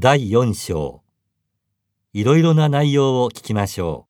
第4章。いろいろな内容を聞きましょう。